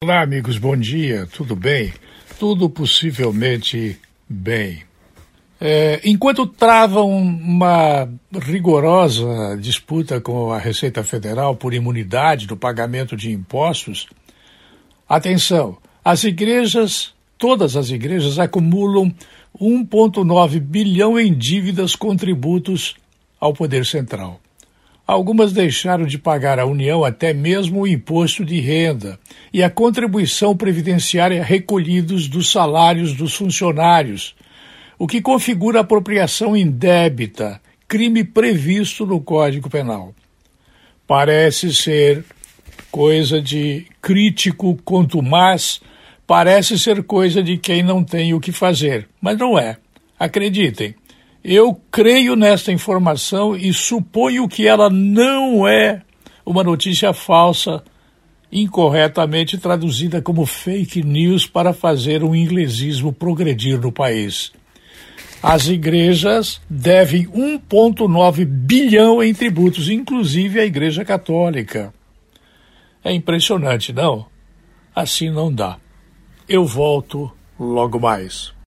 Olá, amigos, bom dia, tudo bem? Tudo possivelmente bem. É, enquanto travam uma rigorosa disputa com a Receita Federal por imunidade do pagamento de impostos, atenção, as igrejas, todas as igrejas acumulam 1,9 bilhão em dívidas com tributos ao Poder Central. Algumas deixaram de pagar à União até mesmo o imposto de renda e a contribuição previdenciária recolhidos dos salários dos funcionários, o que configura apropriação indébita, crime previsto no Código Penal. Parece ser coisa de crítico contumaz, parece ser coisa de quem não tem o que fazer, mas não é. Acreditem, eu creio nesta informação e suponho que ela não é uma notícia falsa, incorretamente traduzida como fake news para fazer o inglesismo progredir no país. As igrejas devem 1,9 bilhão em tributos, inclusive a Igreja Católica. É impressionante, não? Assim não dá. Eu volto logo mais.